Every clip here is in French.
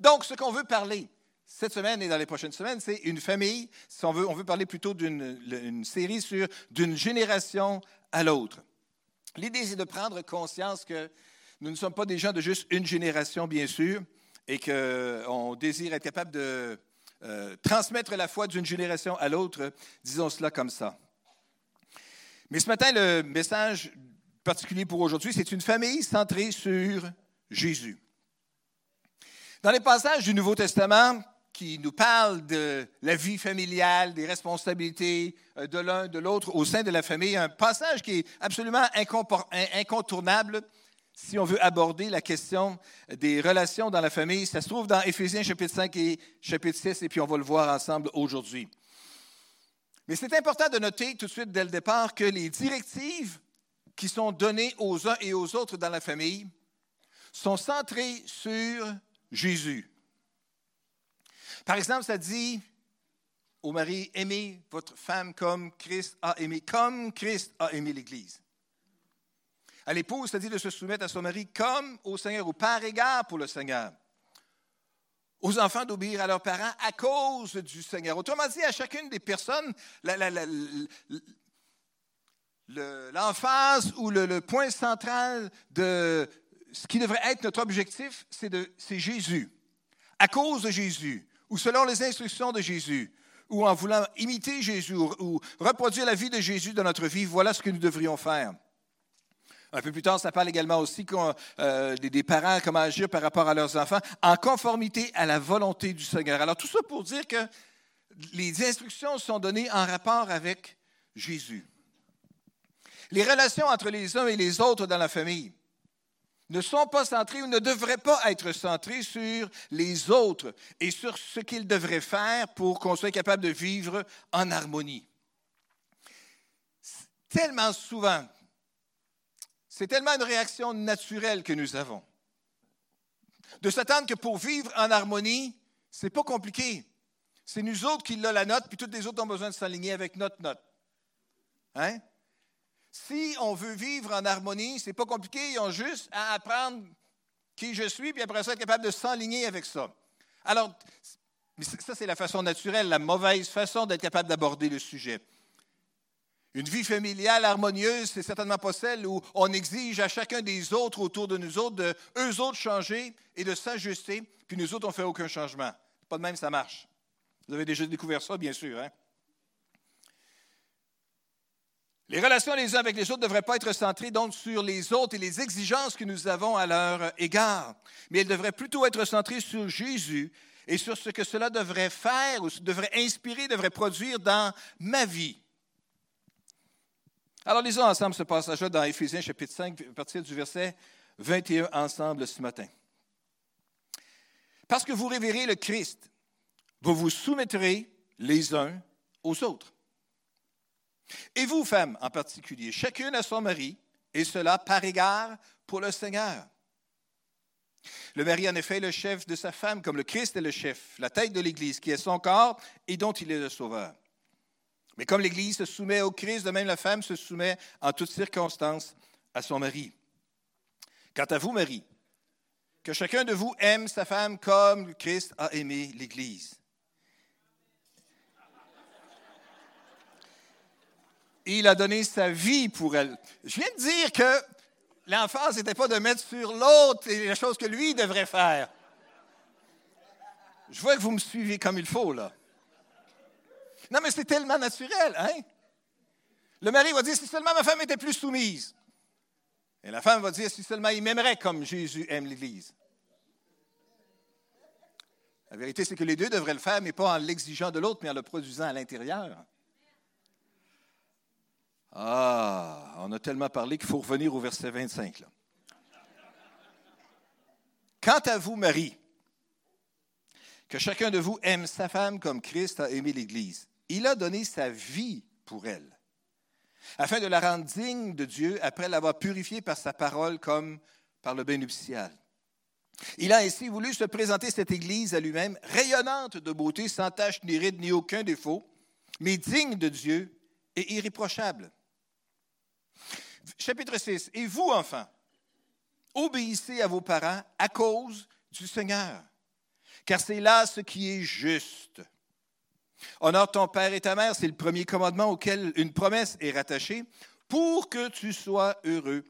Donc, ce qu'on veut parler cette semaine et dans les prochaines semaines, c'est une famille. Si on veut, on veut parler plutôt d'une série sur d'une génération à l'autre. L'idée, c'est de prendre conscience que nous ne sommes pas des gens de juste une génération, bien sûr, et qu'on désire être capable de euh, transmettre la foi d'une génération à l'autre, disons cela comme ça. Mais ce matin, le message particulier pour aujourd'hui, c'est une famille centrée sur Jésus. Dans les passages du Nouveau Testament qui nous parlent de la vie familiale, des responsabilités euh, de l'un, de l'autre au sein de la famille, un passage qui est absolument incontournable si on veut aborder la question des relations dans la famille. Ça se trouve dans Éphésiens chapitre 5 et chapitre 6, et puis on va le voir ensemble aujourd'hui. Mais c'est important de noter tout de suite dès le départ que les directives qui sont données aux uns et aux autres dans la famille sont centrées sur Jésus. Par exemple, ça dit au mari, aimez votre femme comme Christ a aimé, comme Christ a aimé l'Église. À l'épouse, ça dit de se soumettre à son mari comme au Seigneur ou par égard pour le Seigneur. Aux enfants d'obéir à leurs parents à cause du Seigneur. Autrement dit, à chacune des personnes, l'emphase ou le, point central de ce qui devrait être notre objectif, c'est Jésus. À cause de Jésus, ou selon les instructions de Jésus, ou en voulant imiter Jésus, ou reproduire la vie de Jésus dans notre vie, voilà ce que nous devrions faire. Un peu plus tard, ça parle également aussi euh, des parents, comment agir par rapport à leurs enfants, en conformité à la volonté du Seigneur. Alors, tout ça pour dire que les instructions sont données en rapport avec Jésus. Les relations entre les uns et les autres dans la famille ne sont pas centrées ou ne devraient pas être centrées sur les autres et sur ce qu'ils devraient faire pour qu'on soit capable de vivre en harmonie. Tellement souvent, c'est tellement une réaction naturelle que nous avons. De s'attendre que pour vivre en harmonie, c'est pas compliqué. C'est nous autres qui l'avons la note, puis toutes les autres ont besoin de s'aligner avec notre note. Hein? Si on veut vivre en harmonie, c'est pas compliqué, ils ont juste à apprendre qui je suis, puis après ça, être capable de s'aligner avec ça. Alors, ça, c'est la façon naturelle, la mauvaise façon d'être capable d'aborder le sujet. Une vie familiale harmonieuse, c'est certainement pas celle où on exige à chacun des autres autour de nous autres de eux autres changer et de s'ajuster, puis nous autres, on ne fait aucun changement. Pas de même, ça marche. Vous avez déjà découvert ça, bien sûr. Hein? Les relations les uns avec les autres ne devraient pas être centrées donc sur les autres et les exigences que nous avons à leur égard, mais elles devraient plutôt être centrées sur Jésus et sur ce que cela devrait faire ou devrait inspirer, devrait produire dans ma vie. Alors lisons ensemble ce passage-là dans Éphésiens chapitre 5, à partir du verset 21 ensemble ce matin. Parce que vous révérez le Christ, vous vous soumettrez les uns aux autres. Et vous, femmes en particulier, chacune à son mari, et cela par égard pour le Seigneur. Le mari, en effet, est le chef de sa femme, comme le Christ est le chef, la tête de l'Église, qui est son corps et dont il est le sauveur. Mais comme l'Église se soumet au Christ, de même la femme se soumet en toutes circonstances à son mari. Quant à vous, Marie, que chacun de vous aime sa femme comme Christ a aimé l'Église il a donné sa vie pour elle. Je viens de dire que l'emphase n'était pas de mettre sur l'autre les choses que lui devrait faire. Je vois que vous me suivez comme il faut, là. Non, mais c'est tellement naturel, hein? Le mari va dire, si seulement ma femme était plus soumise. Et la femme va dire, si seulement il m'aimerait comme Jésus aime l'Église. La vérité, c'est que les deux devraient le faire, mais pas en l'exigeant de l'autre, mais en le produisant à l'intérieur. Ah, on a tellement parlé qu'il faut revenir au verset 25. Là. Quant à vous, Marie, que chacun de vous aime sa femme comme Christ a aimé l'Église. Il a donné sa vie pour elle, afin de la rendre digne de Dieu après l'avoir purifiée par sa parole comme par le bain nuptial. Il a ainsi voulu se présenter cette Église à lui-même, rayonnante de beauté, sans tache ni ride ni aucun défaut, mais digne de Dieu et irréprochable. Chapitre 6. Et vous, enfants, obéissez à vos parents à cause du Seigneur. car c'est là ce qui est juste. Honore ton père et ta mère, c'est le premier commandement auquel une promesse est rattachée, pour que tu sois heureux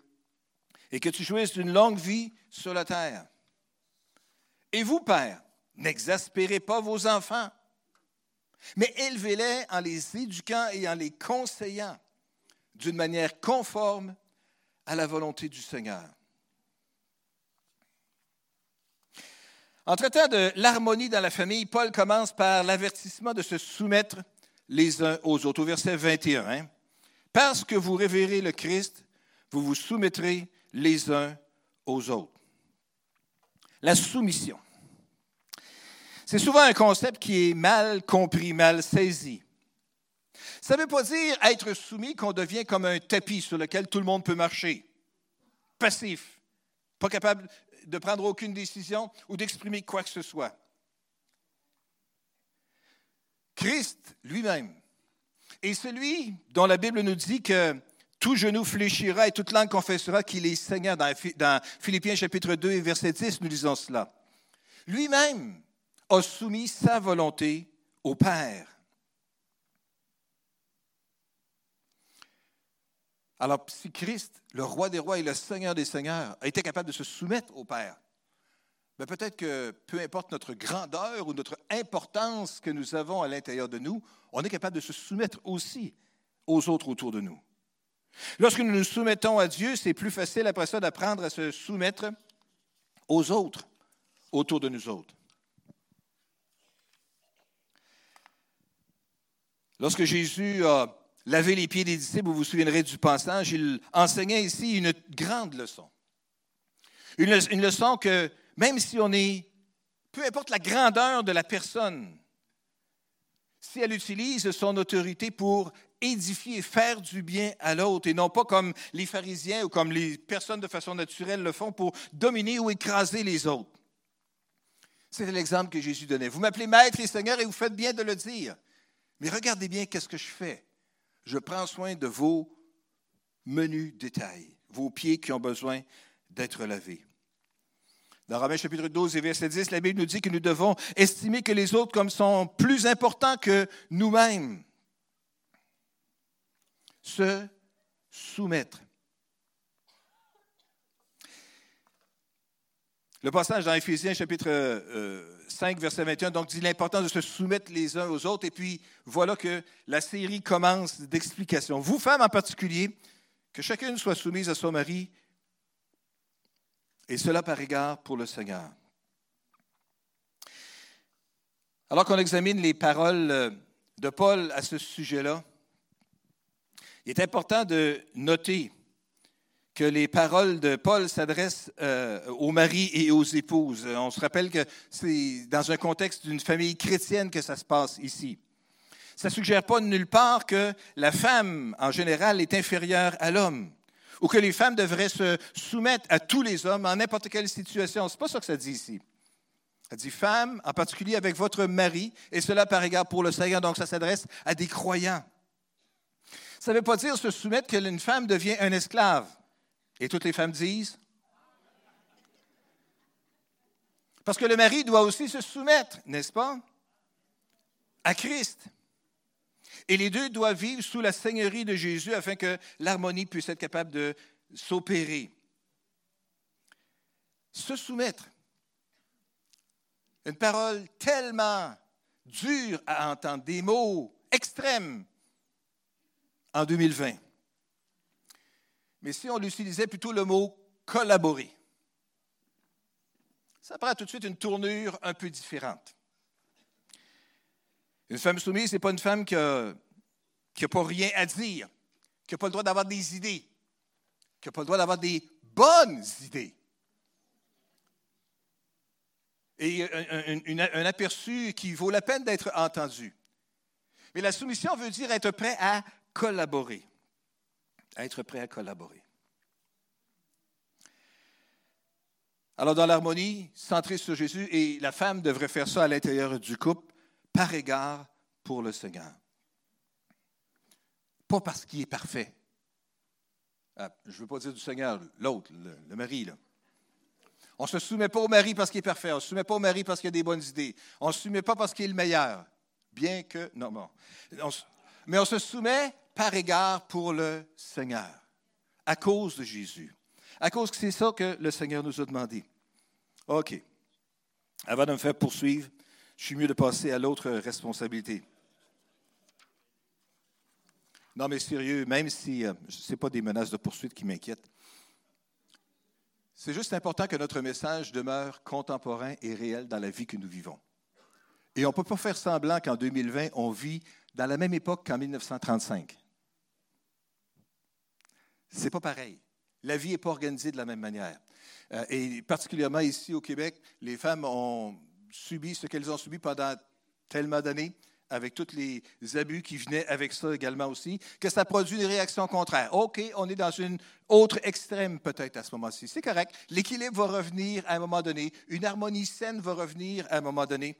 et que tu jouisses d'une longue vie sur la terre. Et vous, père, n'exaspérez pas vos enfants, mais élevez-les en les éduquant et en les conseillant d'une manière conforme à la volonté du Seigneur. En traitant de l'harmonie dans la famille, Paul commence par l'avertissement de se soumettre les uns aux autres. Au verset 21, hein. parce que vous révérez le Christ, vous vous soumettrez les uns aux autres. La soumission. C'est souvent un concept qui est mal compris, mal saisi. Ça ne veut pas dire être soumis qu'on devient comme un tapis sur lequel tout le monde peut marcher, passif, pas capable de prendre aucune décision ou d'exprimer quoi que ce soit. Christ lui-même est celui dont la Bible nous dit que tout genou fléchira et toute langue confessera qu'il est Seigneur. Dans, Philippiens chapitre 2 et verset 10, nous lisons cela. Lui-même a soumis sa volonté au Père. Alors, si Christ, le roi des rois et le Seigneur des seigneurs, a été capable de se soumettre au Père, ben, peut-être que peu importe notre grandeur ou notre importance que nous avons à l'intérieur de nous, on est capable de se soumettre aussi aux autres autour de nous. Lorsque nous nous soumettons à Dieu, c'est plus facile après ça d'apprendre à se soumettre aux autres autour de nous autres. Lorsque Jésus a laver les pieds des disciples, vous vous souviendrez du passage, il enseignait ici une grande leçon. Une, leçon que même si on est, peu importe la grandeur de la personne, si elle utilise son autorité pour édifier, faire du bien à l'autre, et non pas comme les pharisiens ou comme les personnes de façon naturelle le font pour dominer ou écraser les autres. C'est l'exemple que Jésus donnait. Vous m'appelez maître et seigneur et vous faites bien de le dire. Mais regardez bien qu'est-ce que je fais je prends soin de vos menus détails, vos pieds qui ont besoin d'être lavés. Dans Romains chapitre 12 et verset 10, la Bible nous dit que nous devons estimer que les autres comme sont plus importants que nous-mêmes. Se soumettre. Le passage dans Éphésiens chapitre 5, euh, verset 21, donc dit l'importance de se soumettre les uns aux autres. Et puis voilà que la série commence d'explications. Vous, femmes en particulier, que chacune soit soumise à son mari, et cela par égard pour le Seigneur. Alors qu'on examine les paroles euh, de Paul à ce sujet-là, il est important de noter que les paroles de Paul s'adressent euh, aux maris et aux épouses. On se rappelle que c'est dans un contexte d'une famille chrétienne que ça se passe ici. Ça ne suggère pas nulle part que la femme, en général, est inférieure à l'homme ou que les femmes devraient se soumettre à tous les hommes en n'importe quelle situation. Ce n'est pas ça que ça dit ici. Ça dit femme, en particulier avec votre mari, et cela par égard pour le Seigneur, donc ça s'adresse à des croyants. Ça ne veut pas dire se soumettre qu'une femme devient un esclave. Et toutes les femmes disent? Parce que le mari doit aussi se soumettre, n'est-ce pas, à Christ. Et les deux doivent vivre sous la seigneurie de Jésus afin que l'harmonie puisse être capable de s'opérer. Se soumettre. Une parole tellement dure à entendre, des mots extrêmes en 2020. Mais si on utilisait plutôt le mot collaborer, ça prend tout de suite une tournure un peu différente. Une femme soumise, ce n'est pas une femme qui n'a pas rien à dire, qui n'a pas le droit d'avoir des idées, qui n'a pas le droit d'avoir des bonnes idées. Et un, un, aperçu qui vaut la peine d'être entendu. Mais la soumission veut dire être prêt à collaborer être prêt à collaborer. Alors, dans l'harmonie, centrée sur Jésus, et la femme devrait faire ça à l'intérieur du couple, par égard pour le Seigneur. Pas parce qu'il est parfait. Ah, je ne veux pas dire du Seigneur, l'autre, le, mari. Là. On ne se soumet pas au mari parce qu'il est parfait. On ne se soumet pas au mari parce qu'il a des bonnes idées. On ne se soumet pas parce qu'il est le meilleur. Bien que. Non, bon. mais on se soumet par égard pour le Seigneur, à cause de Jésus. À cause que c'est ça que le Seigneur nous a demandé. OK. Avant de me faire poursuivre, je suis mieux de passer à l'autre responsabilité. Non, mais sérieux, même si euh, ce n'est pas des menaces de poursuite qui m'inquiètent, c'est juste important que notre message demeure contemporain et réel dans la vie que nous vivons. Et on ne peut pas faire semblant qu'en 2020, on vit dans la même époque qu'en 1935. C'est pas pareil. La vie n'est pas organisée de la même manière. Euh, et particulièrement ici au Québec, les femmes ont subi ce qu'elles ont subi pendant tellement d'années, avec tous les abus qui venaient avec ça également aussi, que ça produit des réactions contraires. OK, on est dans une autre extrême peut-être à ce moment-ci. C'est correct. L'équilibre va revenir à un moment donné. Une harmonie saine va revenir à un moment donné.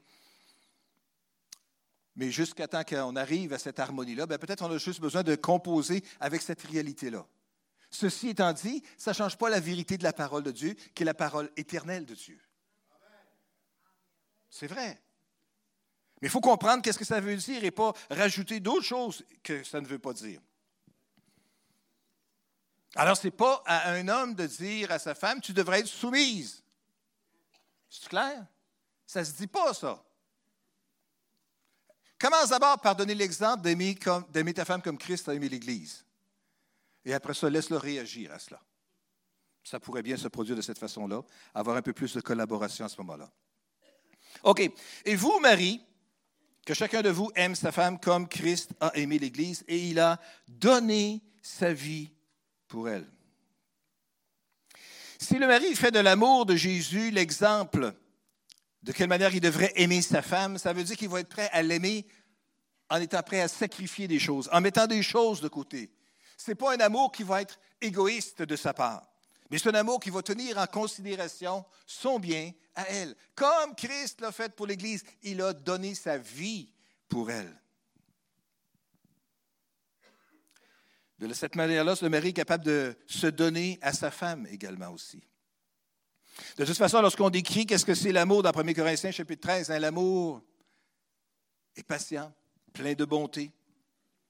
Mais jusqu'à temps qu'on arrive à cette harmonie-là, ben, peut-être on a juste besoin de composer avec cette réalité-là. Ceci étant dit, ça ne change pas la vérité de la parole de Dieu, qui est la parole éternelle de Dieu. C'est vrai. Mais il faut comprendre qu'est-ce que ça veut dire et pas rajouter d'autres choses que ça ne veut pas dire. Alors, ce n'est pas à un homme de dire à sa femme, tu devrais être soumise. C'est clair? Ça ne se dit pas, ça. Commence d'abord par donner l'exemple d'aimer ta femme comme Christ a aimé l'Église? Et après ça, laisse-le réagir à cela. Ça pourrait bien se produire de cette façon-là, avoir un peu plus de collaboration à ce moment-là. OK. Et vous, Marie, que chacun de vous aime sa femme comme Christ a aimé l'Église et il a donné sa vie pour elle. Si le mari fait de l'amour de Jésus l'exemple de quelle manière il devrait aimer sa femme, ça veut dire qu'il va être prêt à l'aimer en étant prêt à sacrifier des choses, en mettant des choses de côté. Ce n'est pas un amour qui va être égoïste de sa part, mais c'est un amour qui va tenir en considération son bien à elle. Comme Christ l'a fait pour l'Église, il a donné sa vie pour elle. De cette manière-là, le mari est capable de se donner à sa femme également aussi. De toute façon, lorsqu'on décrit qu'est-ce que c'est l'amour dans 1 Corinthiens chapitre 13, hein, l'amour est patient, plein de bonté,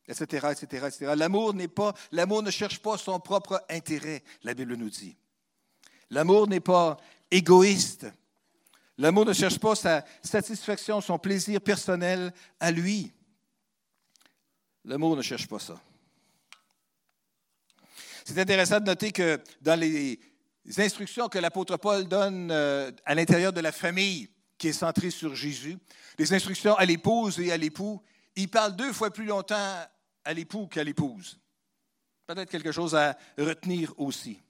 etc., etc., etc. L'amour n'est pas, l'amour ne cherche pas son propre intérêt, la Bible nous dit. L'amour n'est pas égoïste. L'amour ne cherche pas sa satisfaction, son plaisir personnel à lui. L'amour ne cherche pas ça. C'est intéressant de noter que dans les instructions que l'apôtre Paul donne euh, à l'intérieur de la famille qui est centrée sur Jésus, les instructions à l'épouse et à l'époux, il parle deux fois plus longtemps à l'époux qu'à l'épouse. Peut-être quelque chose à retenir aussi.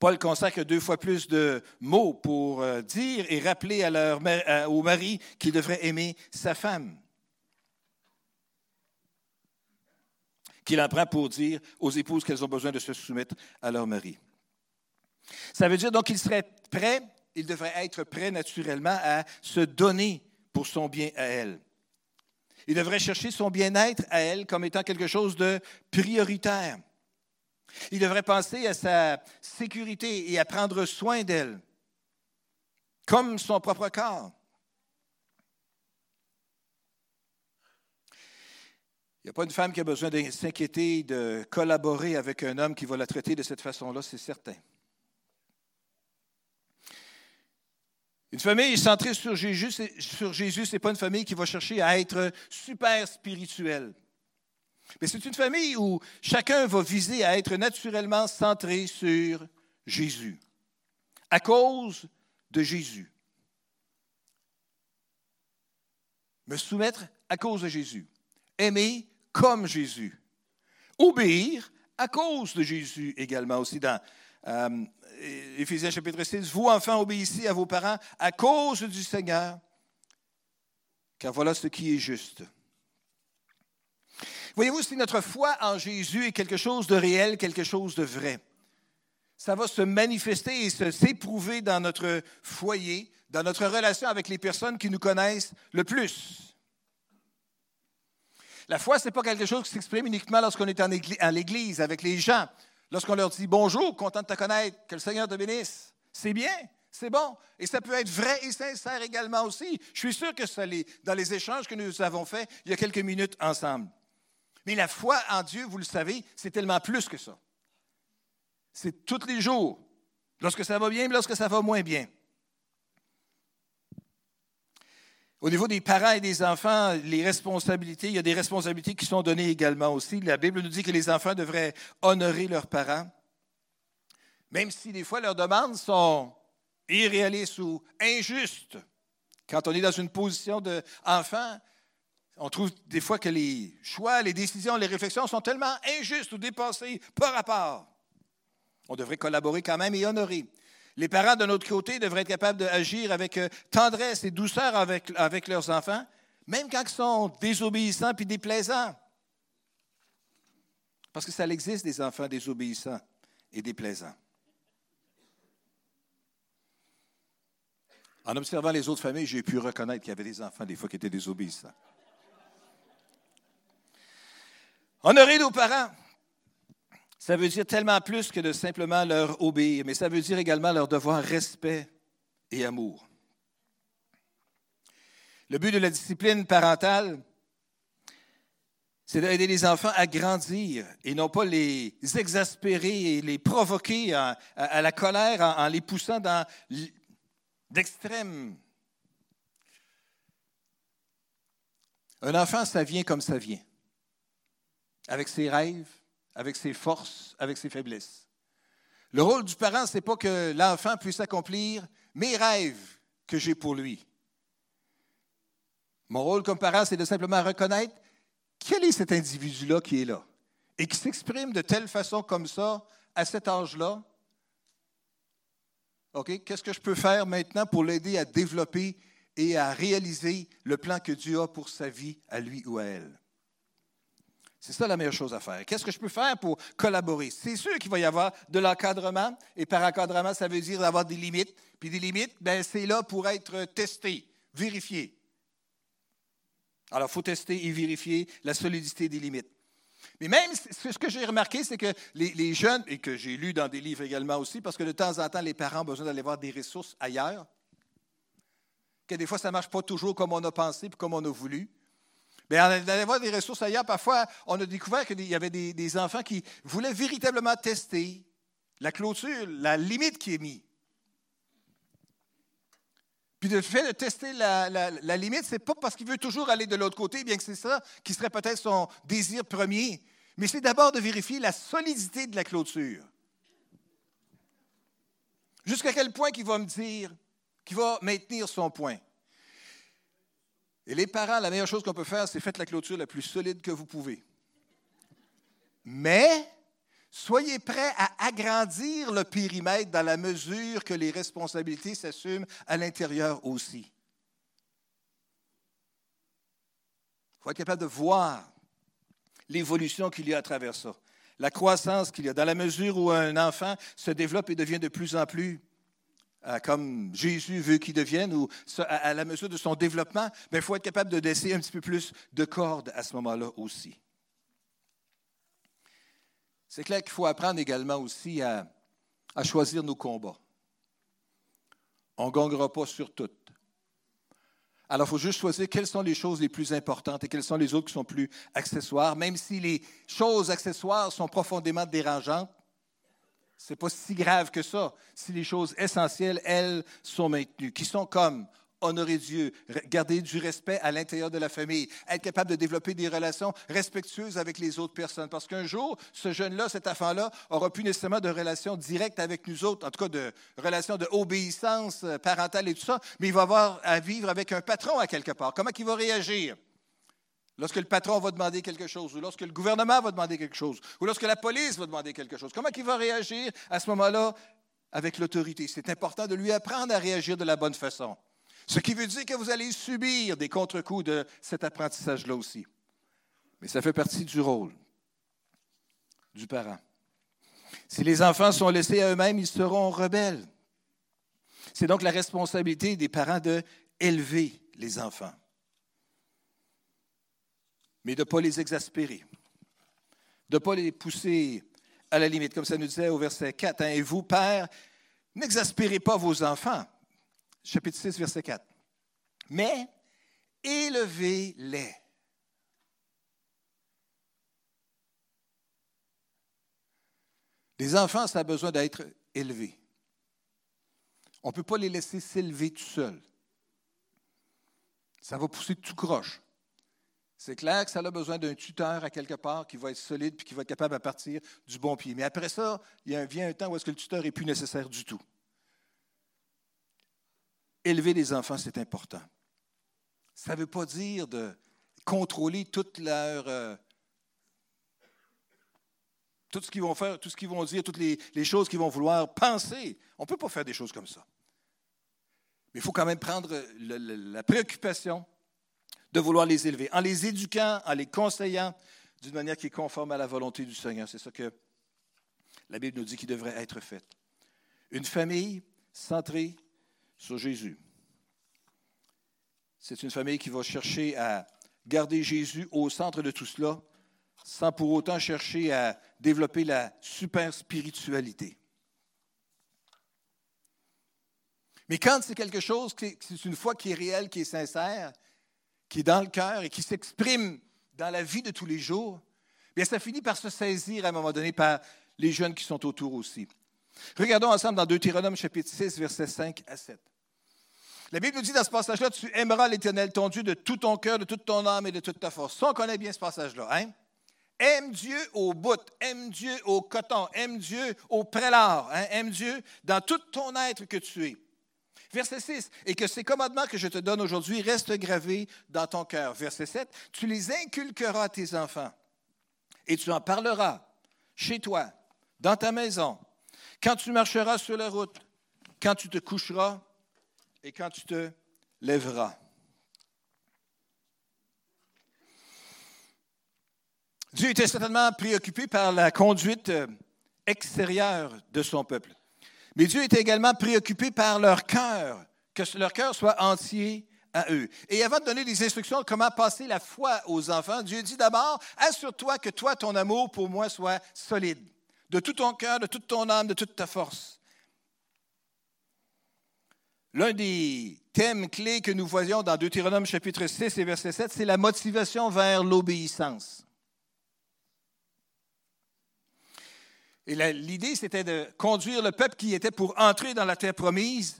Paul consacre deux fois plus de mots pour euh, dire et rappeler au mari qu'il devrait aimer sa femme. Qu'il en prend pour dire aux épouses qu'elles ont besoin de se soumettre à leur mari. Ça veut dire donc qu'il serait prêt, il devrait être prêt naturellement à se donner pour son bien à elle. Il devrait chercher son bien-être à elle comme étant quelque chose de prioritaire. Il devrait penser à sa sécurité et à prendre soin d'elle, comme son propre corps. Il n'y a pas une femme qui a besoin de s'inquiéter, de collaborer avec un homme qui va la traiter de cette façon-là, c'est certain. Une famille centrée sur Jésus, sur ce n'est pas une famille qui va chercher à être super spirituelle. Mais c'est une famille où chacun va viser à être naturellement centré sur Jésus, à cause de Jésus. Me soumettre à cause de Jésus. Aimer comme Jésus. Obéir à cause de Jésus également aussi euh, Éphésiens chapitre 6, vous enfants obéissez à vos parents à cause du Seigneur, car voilà ce qui est juste. Voyez-vous, si notre foi en Jésus est quelque chose de réel, quelque chose de vrai, ça va se manifester et s'éprouver dans notre foyer, dans notre relation avec les personnes qui nous connaissent le plus. La foi, ce n'est pas quelque chose qui s'exprime uniquement lorsqu'on est en Église, avec les gens. Lorsqu'on leur dit bonjour, content de te connaître, que le Seigneur te bénisse, C'est bien, c'est bon. Et ça peut être vrai et sincère également aussi. Je suis sûr que ça dans les échanges que nous avons faits il y a quelques minutes ensemble. Mais la foi en Dieu, vous le savez, c'est tellement plus que ça. C'est tous les jours. Lorsque ça va bien, lorsque ça va moins bien. Au niveau des parents et des enfants, les responsabilités, il y a des responsabilités qui sont données également aussi. La Bible nous dit que les enfants devraient honorer leurs parents, même si des fois leurs demandes sont irréalistes ou injustes. Quand on est dans une position d'enfant, on trouve des fois que les choix, les décisions, les réflexions sont tellement injustes ou dépassées par rapport. On devrait collaborer quand même et honorer. Les parents, de notre côté, devraient être capables d'agir avec euh, tendresse et douceur avec, leurs enfants, même quand ils sont désobéissants puis déplaisants. Parce que ça existe des enfants désobéissants et déplaisants. En observant les autres familles, j'ai pu reconnaître qu'il y avait des enfants des fois qui étaient désobéissants. Honorer nos parents. Ça veut dire tellement plus que de simplement leur obéir, mais ça veut dire également leur devoir respect et amour. Le but de la discipline parentale, c'est d'aider les enfants à grandir et non pas les exaspérer et les provoquer à, la colère en, les poussant dans d'extrêmes. Un enfant, ça vient comme ça vient, avec ses rêves, avec ses forces, avec ses faiblesses. Le rôle du parent, ce n'est pas que l'enfant puisse accomplir mes rêves que j'ai pour lui. Mon rôle comme parent, c'est de simplement reconnaître quel est cet individu-là qui est là et qui s'exprime de telle façon comme ça à cet âge-là. OK? Qu'est-ce que je peux faire maintenant pour l'aider à développer et à réaliser le plan que Dieu a pour sa vie, à lui ou à elle? C'est ça la meilleure chose à faire. Qu'est-ce que je peux faire pour collaborer? C'est sûr qu'il va y avoir de l'encadrement, et par encadrement, ça veut dire avoir des limites. Puis des limites, ben, c'est là pour être testé, vérifié. Alors, il faut tester et vérifier la solidité des limites. Mais même, ce que j'ai remarqué, c'est que les, jeunes, et que j'ai lu dans des livres également aussi, parce que de temps en temps, les parents ont besoin d'aller voir des ressources ailleurs, que des fois, ça ne marche pas toujours comme on a pensé et comme on a voulu. En allant voir des ressources ailleurs, parfois, on a découvert qu'il y avait des, enfants qui voulaient véritablement tester la clôture, la limite qui est mise. Puis le fait de tester la, limite, ce n'est pas parce qu'il veut toujours aller de l'autre côté, bien que c'est ça qui serait peut-être son désir premier, mais c'est d'abord de vérifier la solidité de la clôture. Jusqu'à quel point il va me dire qu'il va maintenir son point. Et les parents, la meilleure chose qu'on peut faire, c'est faites la clôture la plus solide que vous pouvez. Mais soyez prêts à agrandir le périmètre dans la mesure que les responsabilités s'assument à l'intérieur aussi. Il faut être capable de voir l'évolution qu'il y a à travers ça, la croissance qu'il y a, dans la mesure où un enfant se développe et devient de plus en plus comme Jésus veut qu'il devienne, ou à la mesure de son développement, il faut être capable de laisser un petit peu plus de cordes à ce moment-là aussi. C'est clair qu'il faut apprendre également aussi à, choisir nos combats. On ne gagnera pas sur toutes. Alors, il faut juste choisir quelles sont les choses les plus importantes et quelles sont les autres qui sont plus accessoires, même si les choses accessoires sont profondément dérangeantes n'est pas si grave que ça si les choses essentielles, elles, sont maintenues, qui sont comme honorer Dieu, garder du respect à l'intérieur de la famille, être capable de développer des relations respectueuses avec les autres personnes. Parce qu'un jour, ce jeune-là, cet enfant-là, aura plus nécessairement de relations directes avec nous autres, en tout cas de relations d'obéissance parentale et tout ça, mais il va avoir à vivre avec un patron à quelque part. Comment il va réagir? Lorsque le patron va demander quelque chose, ou lorsque le gouvernement va demander quelque chose, ou lorsque la police va demander quelque chose, comment il va réagir à ce moment-là? Avec l'autorité? C'est important de lui apprendre à réagir de la bonne façon. Ce qui veut dire que vous allez subir des contre-coups de cet apprentissage-là aussi. Mais ça fait partie du rôle du parent. Si les enfants sont laissés à eux-mêmes, ils seront rebelles. C'est donc la responsabilité des parents de les enfants mais de ne pas les exaspérer, de ne pas les pousser à la limite, comme ça nous disait au verset 4. Hein, et vous, Père, N'exaspérez pas vos enfants. Chapitre 6, verset 4. Mais élevez-les. Les enfants, ça a besoin d'être élevés. On ne peut pas les laisser s'élever tout seuls. Ça va pousser tout croche. C'est clair que ça a besoin d'un tuteur à quelque part qui va être solide et qui va être capable de partir du bon pied. Mais après ça, il vient un temps où est-ce que le tuteur n'est plus nécessaire du tout. Élever les enfants, c'est important. Ça ne veut pas dire de contrôler toute leur, euh, tout ce qu'ils vont faire, tout ce qu'ils vont dire, toutes les, choses qu'ils vont vouloir penser. On ne peut pas faire des choses comme ça. Mais il faut quand même prendre la préoccupation de vouloir les élever, en les éduquant, en les conseillant d'une manière qui est conforme à la volonté du Seigneur. C'est ça que la Bible nous dit qu'il devrait être fait. Une famille centrée sur Jésus. C'est une famille qui va chercher à garder Jésus au centre de tout cela, sans pour autant chercher à développer la super spiritualité. Mais quand c'est quelque chose, c'est une foi qui est réelle, qui est sincère, qui est dans le cœur et qui s'exprime dans la vie de tous les jours, bien ça finit par se saisir à un moment donné par les jeunes qui sont autour aussi. Regardons ensemble dans Deutéronome chapitre 6, versets 5 à 7. La Bible nous dit dans ce passage-là, tu aimeras l'Éternel, ton Dieu, de tout ton cœur, de toute ton âme et de toute ta force. Ça, on connaît bien ce passage-là. Hein? Aime Dieu au bout, aime Dieu au coton, aime Dieu au prélat, hein? aime Dieu dans tout ton être que tu es. Verset 6, et que ces commandements que je te donne aujourd'hui restent gravés dans ton cœur. Verset 7, tu les inculqueras à tes enfants et tu en parleras chez toi, dans ta maison, quand tu marcheras sur la route, quand tu te coucheras et quand tu te lèveras. Dieu était certainement préoccupé par la conduite euh, extérieure de son peuple. Mais Dieu était également préoccupé par leur cœur, que leur cœur soit entier à eux. Et avant de donner des instructions de comment passer la foi aux enfants, Dieu dit d'abord, assure-toi que toi, ton amour pour moi soit solide, de tout ton cœur, de toute ton âme, de toute ta force. L'un des thèmes clés que nous voyons dans Deutéronome chapitre 6 et verset 7, c'est la motivation vers l'obéissance. Et l'idée, c'était de conduire le peuple qui était pour entrer dans la terre promise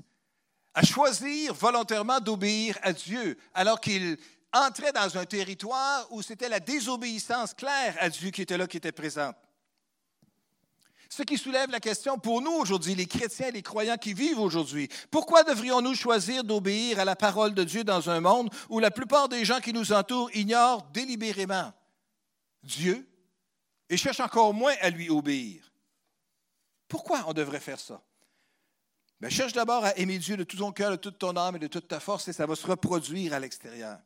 à choisir volontairement d'obéir à Dieu, alors qu'il entrait dans un territoire où c'était la désobéissance claire à Dieu qui était là, qui était présente. Ce qui soulève la question pour nous aujourd'hui, les chrétiens, les croyants qui vivent aujourd'hui, pourquoi devrions-nous choisir d'obéir à la parole de Dieu dans un monde où la plupart des gens qui nous entourent ignorent délibérément Dieu et cherchent encore moins à lui obéir? Pourquoi on devrait faire ça? Bien, cherche d'abord à aimer Dieu de tout ton cœur, de toute ton âme et de toute ta force, et ça va se reproduire à l'extérieur.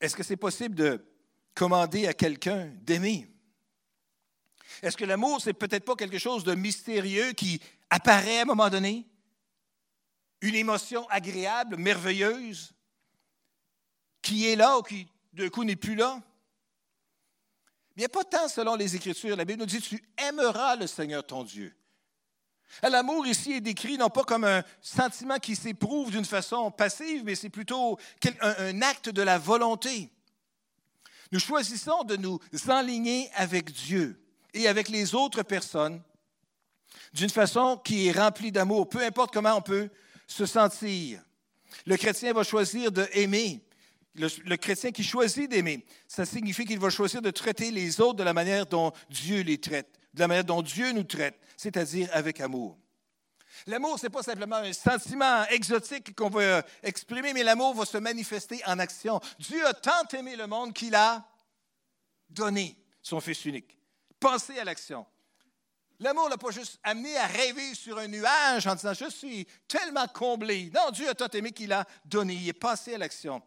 Est-ce que c'est possible de commander à quelqu'un d'aimer? Est-ce que l'amour, c'est peut-être pas quelque chose de mystérieux qui apparaît à un moment donné? Une émotion agréable, merveilleuse, qui est là ou qui, d'un coup, n'est plus là? Bien, pas tant selon les Écritures. La Bible nous dit Tu aimeras le Seigneur ton Dieu. L'amour ici est décrit non pas comme un sentiment qui s'éprouve d'une façon passive, mais c'est plutôt un, acte de la volonté. Nous choisissons de nous enligner avec Dieu et avec les autres personnes d'une façon qui est remplie d'amour, peu importe comment on peut se sentir. Le chrétien va choisir de le, chrétien qui choisit d'aimer, ça signifie qu'il va choisir de traiter les autres de la manière dont Dieu les traite, de la manière dont Dieu nous traite, c'est-à-dire avec amour. L'amour, ce n'est pas simplement un sentiment exotique qu'on veut exprimer, mais l'amour va se manifester en action. Dieu a tant aimé le monde qu'il a donné son Fils unique. Pensez à l'action. L'amour n'a pas juste amené à rêver sur un nuage en disant Je suis tellement comblé. Non, Dieu a tant aimé qu'il a donné. Il est passé à l'action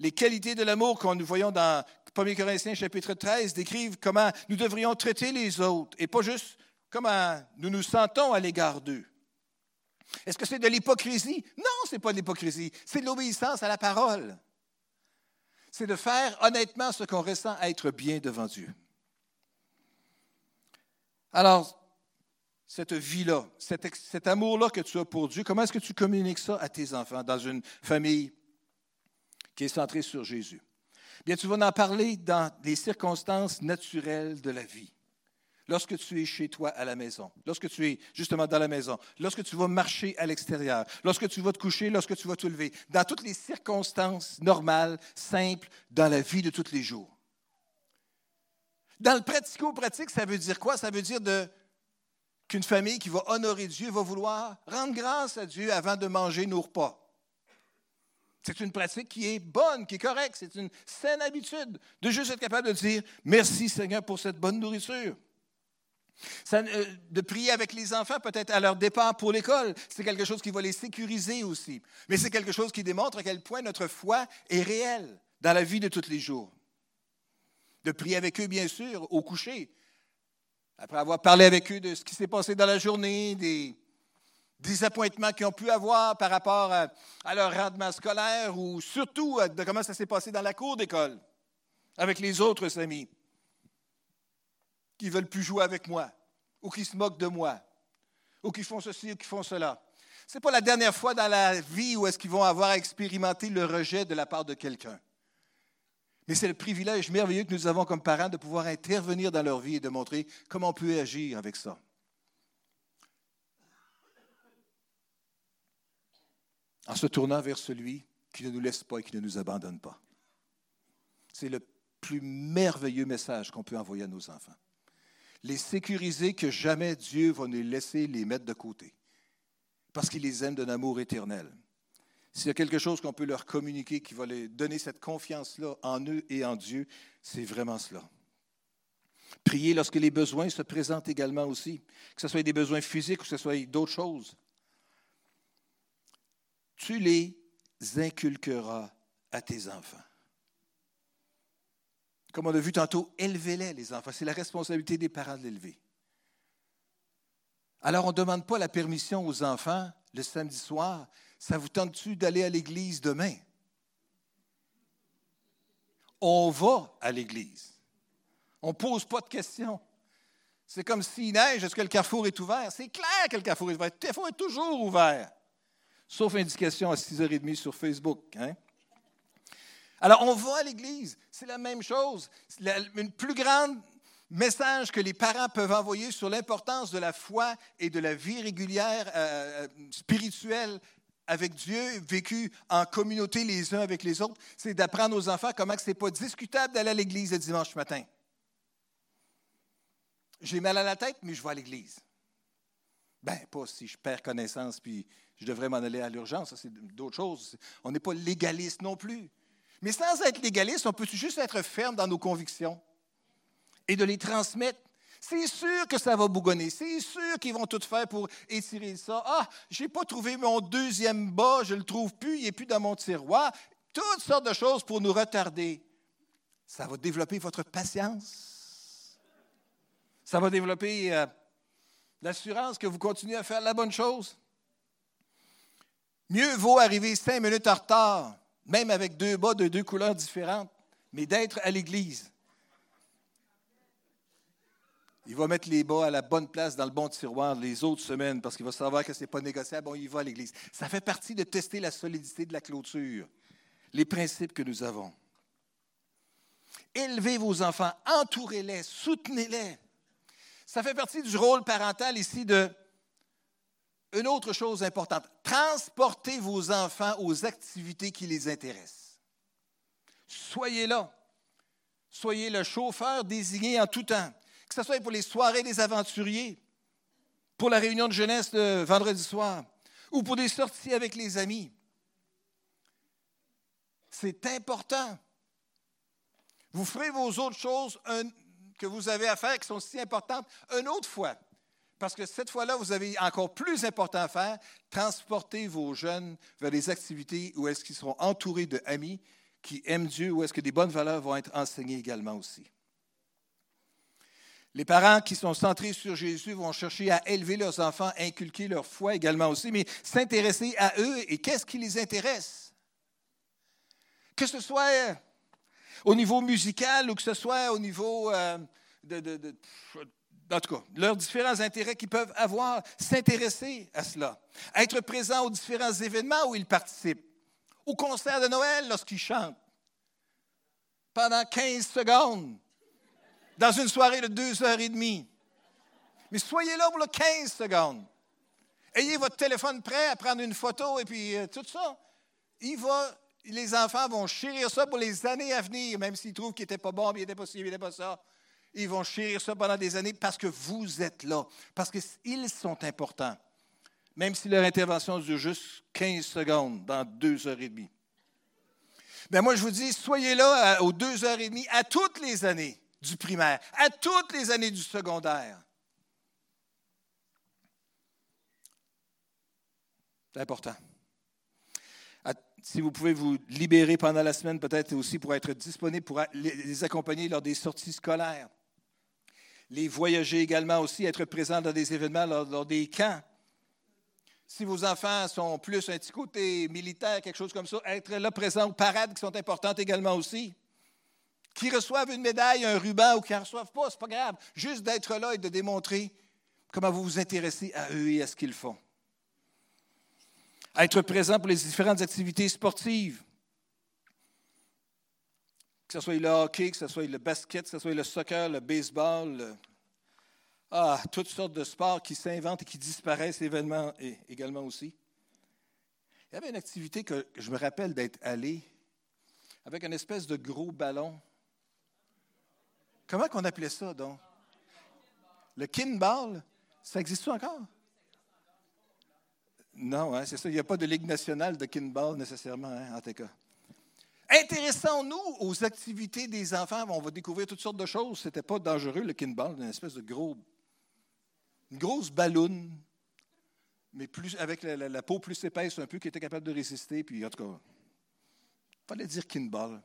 les qualités de l'amour qu'on nous voyons dans 1 Corinthiens chapitre 13 décrivent comment nous devrions traiter les autres et pas juste comment nous nous sentons à l'égard d'eux. Est-ce que c'est de l'hypocrisie? Non, ce n'est pas de l'hypocrisie. C'est de l'obéissance à la parole. C'est de faire honnêtement ce qu'on ressent être bien devant Dieu. Alors, cette vie-là, cet, cet amour-là que tu as pour Dieu, comment est-ce que tu communiques ça à tes enfants dans une famille qui est centrée sur Jésus? Bien, tu vas en parler dans les circonstances naturelles de la vie. Lorsque tu es chez toi à la maison, lorsque tu es justement dans la maison, lorsque tu vas marcher à l'extérieur, lorsque tu vas te coucher, lorsque tu vas te lever, dans toutes les circonstances normales, simples, dans la vie de tous les jours. Dans le pratico-pratique, ça veut dire quoi? Ça veut dire qu'une famille qui va honorer Dieu va vouloir rendre grâce à Dieu avant de manger nos repas. C'est une pratique qui est bonne, qui est correcte. C'est une saine habitude de juste être capable de dire merci Seigneur pour cette bonne nourriture. Euh, de prier avec les enfants, peut-être à leur départ pour l'école, c'est quelque chose qui va les sécuriser aussi. Mais c'est quelque chose qui démontre à quel point notre foi est réelle dans la vie de tous les jours. De prier avec eux, bien sûr, au coucher, après avoir parlé avec eux de ce qui s'est passé dans la journée, des, disappointements qu'ils ont pu avoir par rapport à, leur rendement scolaire ou surtout de comment ça s'est passé dans la cour d'école avec les autres amis qui ne veulent plus jouer avec moi ou qui se moquent de moi ou qui font ceci ou qui font cela. Ce n'est pas la dernière fois dans la vie où est-ce qu'ils vont avoir expérimenté le rejet de la part de quelqu'un. Mais c'est le privilège merveilleux que nous avons comme parents de pouvoir intervenir dans leur vie et de montrer comment on peut agir avec ça. En se tournant vers celui qui ne nous laisse pas et qui ne nous abandonne pas. C'est le plus merveilleux message qu'on peut envoyer à nos enfants. Les sécuriser que jamais Dieu va nous laisser les mettre de côté, parce qu'il les aime d'un amour éternel. S'il y a quelque chose qu'on peut leur communiquer qui va leur donner cette confiance-là en eux et en Dieu, c'est vraiment cela. Prier lorsque les besoins se présentent également aussi, que ce soit des besoins physiques ou que ce soit d'autres choses tu les inculqueras à tes enfants. Comme on a vu tantôt, élevez-les, les enfants. C'est la responsabilité des parents de l'élever. Alors, on ne demande pas la permission aux enfants le samedi soir. Ça vous tente-tu d'aller à l'église demain? On va à l'église. On ne pose pas de questions. C'est comme s'il neige, est-ce que le carrefour est ouvert? C'est clair que le carrefour est ouvert. Le carrefour est toujours ouvert sauf indication à 6h30 sur Facebook. Hein? Alors, on va à l'Église, c'est la même chose. une plus grande message que les parents peuvent envoyer sur l'importance de la foi et de la vie régulière euh, euh, spirituelle avec Dieu, vécue en communauté les uns avec les autres, c'est d'apprendre aux enfants comment ce n'est pas discutable d'aller à l'église le dimanche matin. J'ai mal à la tête, mais je vais à l'église. Ben, pas si je perds connaissance puis je devrais m'en aller à l'urgence, c'est d'autres choses. On n'est pas légaliste non plus. Mais sans être légaliste, on peut juste être ferme dans nos convictions et de les transmettre. C'est sûr que ça va bougonner. C'est sûr qu'ils vont tout faire pour étirer ça. Ah, je n'ai pas trouvé mon deuxième bas, je le trouve plus, il n'est plus dans mon tiroir. Toutes sortes de choses pour nous retarder. Ça va développer votre patience. Ça va développer euh, l'assurance que vous continuez à faire la bonne chose. Mieux vaut arriver cinq minutes en retard, même avec deux bas de deux couleurs différentes, mais d'être à l'église. Il va mettre les bas à la bonne place dans le bon tiroir les autres semaines parce qu'il va savoir que ce n'est pas négociable. Bon, il va à l'église. Ça fait partie de tester la solidité de la clôture, les principes que nous avons. Élevez vos enfants, entourez-les, soutenez-les. Ça fait partie du rôle parental ici de une autre chose importante. Transportez vos enfants aux activités qui les intéressent. Soyez là. Soyez le chauffeur désigné en tout temps, que ce soit pour les soirées des aventuriers, pour la réunion de jeunesse de vendredi soir, ou pour des sorties avec les amis. C'est important. Vous ferez vos autres choses que vous avez à faire qui sont si importantes une autre fois. Parce que cette fois-là, vous avez encore plus important à faire, transporter vos jeunes vers des activités où est-ce qu'ils seront entourés d'amis qui aiment Dieu, où est-ce que des bonnes valeurs vont être enseignées également aussi. Les parents qui sont centrés sur Jésus vont chercher à élever leurs enfants, inculquer leur foi également aussi, mais s'intéresser à eux et qu'est-ce qui les intéresse. Que ce soit au niveau musical ou que ce soit au niveau euh, de, en tout cas, leurs différents intérêts qu'ils peuvent avoir, s'intéresser à cela, être présent aux différents événements où ils participent, au concert de Noël lorsqu'ils chantent, pendant 15 secondes, dans une soirée de deux heures et demie. Mais soyez là pour le 15 secondes. Ayez votre téléphone prêt à prendre une photo et puis euh, tout ça. Il va, les enfants vont chérir ça pour les années à venir, même s'ils trouvent qu'il n'était pas bon, qu'il n'était pas ci, il n'était pas ça. Ils vont chérir ça pendant des années parce que vous êtes là, parce qu'ils sont importants, même si leur intervention dure juste 15 secondes dans deux heures et demie. Bien, moi, je vous dis, soyez là aux deux heures et demie à toutes les années du primaire, à toutes les années du secondaire. C'est important. Si vous pouvez vous libérer pendant la semaine, peut-être aussi pour être disponible pour les accompagner lors des sorties scolaires les voyager également aussi, être présent dans des événements, lors, des camps. Si vos enfants sont plus un petit côté militaire, quelque chose comme ça, être là présent aux parades qui sont importantes également aussi. Qui reçoivent une médaille, un ruban ou qui n'en reçoivent pas, ce n'est pas grave. Juste d'être là et de démontrer comment vous vous intéressez à eux et à ce qu'ils font. Être présent pour les différentes activités sportives que ce soit le hockey, que ce soit le basket, que ce soit le soccer, le baseball, ah, toutes sortes de sports qui s'inventent et qui disparaissent événements, également aussi. Il y avait une activité que je me rappelle d'être allé avec une espèce de gros ballon. Comment qu'on appelait ça, donc? Le kinball, ça existe encore? Non, hein, c'est ça. Il n'y a pas de Ligue nationale de kinball nécessairement, hein, en tout cas. Intéressons-nous aux activités des enfants. On va découvrir toutes sortes de choses. Ce n'était pas dangereux, le kinball, une espèce de gros, une grosse ballonne, mais plus, avec la, peau plus épaisse un peu, qui était capable de résister. Puis, en tout cas, il fallait dire kinball.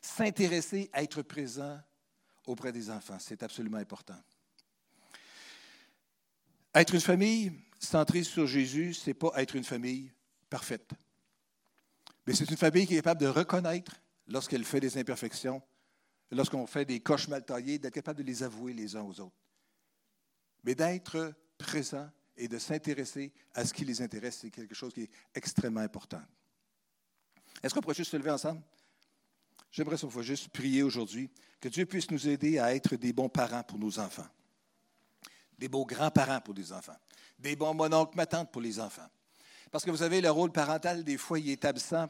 S'intéresser à être présent auprès des enfants, c'est absolument important. Être une famille centrée sur Jésus, ce n'est pas être une famille parfaite. Mais c'est une famille qui est capable de reconnaître lorsqu'elle fait des imperfections, lorsqu'on fait des coches mal taillées, d'être capable de les avouer les uns aux autres. Mais d'être présent et de s'intéresser à ce qui les intéresse, c'est quelque chose qui est extrêmement important. Est-ce qu'on pourrait juste se lever ensemble? J'aimerais qu'on juste prier aujourd'hui, que Dieu puisse nous aider à être des bons parents pour nos enfants, des beaux grands-parents pour les enfants, des bons mononcles, ma pour les enfants, parce que vous savez, le rôle parental, des fois, il est absent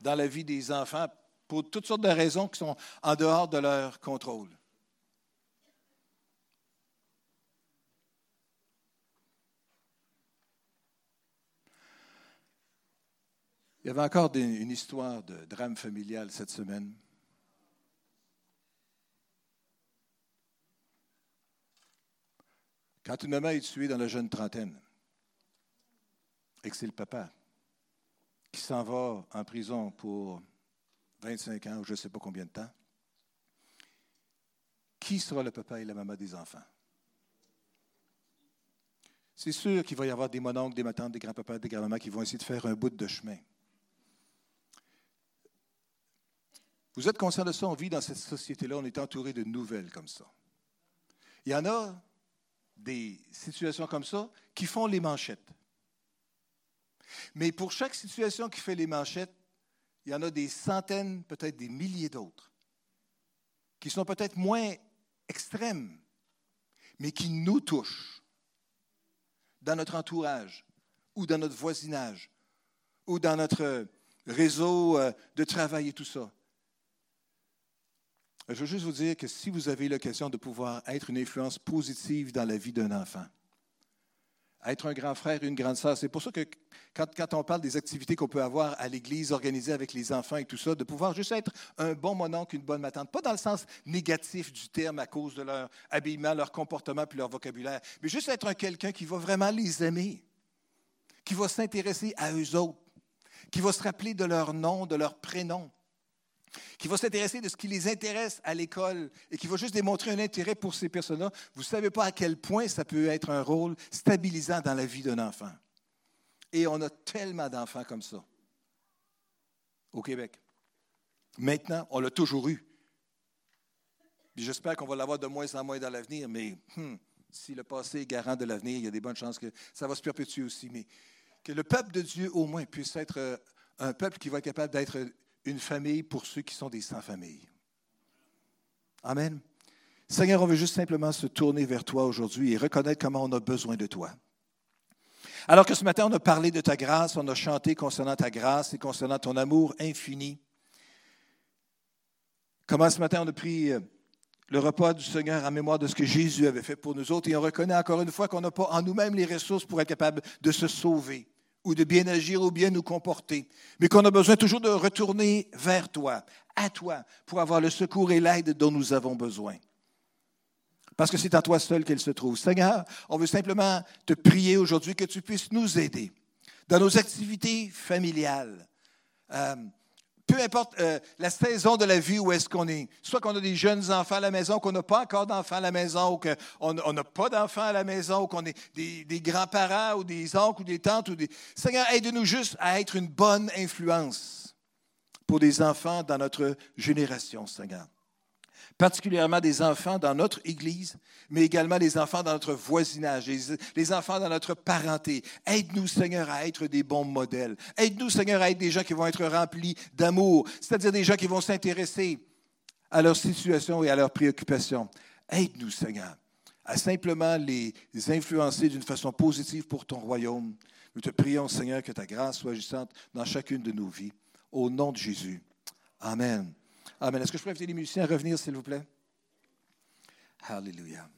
dans la vie des enfants pour toutes sortes de raisons qui sont en dehors de leur contrôle. Il y avait encore une histoire de drame familial cette semaine. Quand une maman est tuée dans la jeune trentaine, et que c'est le papa qui s'en va en prison pour 25 ans ou je ne sais pas combien de temps, qui sera le papa et la maman des enfants? C'est sûr qu'il va y avoir des mononcles, des matantes, des grands-papas, des grands-mamans qui vont essayer de faire un bout de chemin. Vous êtes conscient de ça? On vit dans cette société-là, on est entouré de nouvelles comme ça. Il y en a des situations comme ça qui font les manchettes. Mais pour chaque situation qui fait les manchettes, il y en a des centaines, peut-être des milliers d'autres, qui sont peut-être moins extrêmes, mais qui nous touchent dans notre entourage ou dans notre voisinage ou dans notre réseau euh, de travail et tout ça. Je veux juste vous dire que si vous avez l'occasion de pouvoir être une influence positive dans la vie d'un enfant, être un grand frère et une grande sœur. C'est pour ça que quand, on parle des activités qu'on peut avoir à l'Église organisées avec les enfants et tout ça, de pouvoir juste être un bon mononcle, une bonne matante, pas dans le sens négatif du terme à cause de leur habillement, leur comportement puis leur vocabulaire, mais juste être un quelqu'un qui va vraiment les aimer, qui va s'intéresser à eux autres, qui va se rappeler de leur nom, de leur prénom qui va s'intéresser de ce qui les intéresse à l'école et qui va juste démontrer un intérêt pour ces personnes-là, vous ne savez pas à quel point ça peut être un rôle stabilisant dans la vie d'un enfant. Et on a tellement d'enfants comme ça au Québec. Maintenant, on l'a toujours eu. J'espère qu'on va l'avoir de moins en moins dans l'avenir, mais hmm, si le passé est garant de l'avenir, il y a des bonnes chances que ça va se perpétuer aussi. Mais que le peuple de Dieu, au moins, puisse être euh, un peuple qui va être capable d'être une famille pour ceux qui sont des sans-famille. Amen. Seigneur, on veut juste simplement se tourner vers toi aujourd'hui et reconnaître comment on a besoin de toi. Alors que ce matin, on a parlé de ta grâce, on a chanté concernant ta grâce et concernant ton amour infini. Comment ce matin, on a pris euh, le repas du Seigneur en mémoire de ce que Jésus avait fait pour nous autres et on reconnaît encore une fois qu'on n'a pas en nous-mêmes les ressources pour être capable de se sauver ou de bien agir ou bien nous comporter, mais qu'on a besoin toujours de retourner vers toi, à toi, pour avoir le secours et l'aide dont nous avons besoin. Parce que c'est en toi seul qu'elle se trouve. Seigneur, on veut simplement te prier aujourd'hui que tu puisses nous aider dans nos activités familiales. Euh, peu importe euh, la saison de la vie où est-ce qu'on est, soit qu'on a des jeunes enfants à la maison, qu'on n'a pas encore d'enfants à la maison, ou qu'on n'a pas d'enfants à la maison, ou qu'on est des, grands-parents ou des oncles ou des tantes. Ou des... Seigneur, aide-nous juste à être une bonne influence pour des enfants dans notre génération, Seigneur particulièrement des enfants dans notre Église, mais également les enfants dans notre voisinage, les, enfants dans notre parenté. Aide-nous, Seigneur, à être des bons modèles. Aide-nous, Seigneur, à être des gens qui vont être remplis d'amour, c'est-à-dire des gens qui vont s'intéresser à leur situation et à leurs préoccupations. Aide-nous, Seigneur, à simplement les influencer d'une façon positive pour ton royaume. Nous te prions, Seigneur, que ta grâce soit agissante dans chacune de nos vies. Au nom de Jésus. Amen. Amen. Est-ce que je peux inviter les musiciens à revenir, s'il vous plaît? Alléluia.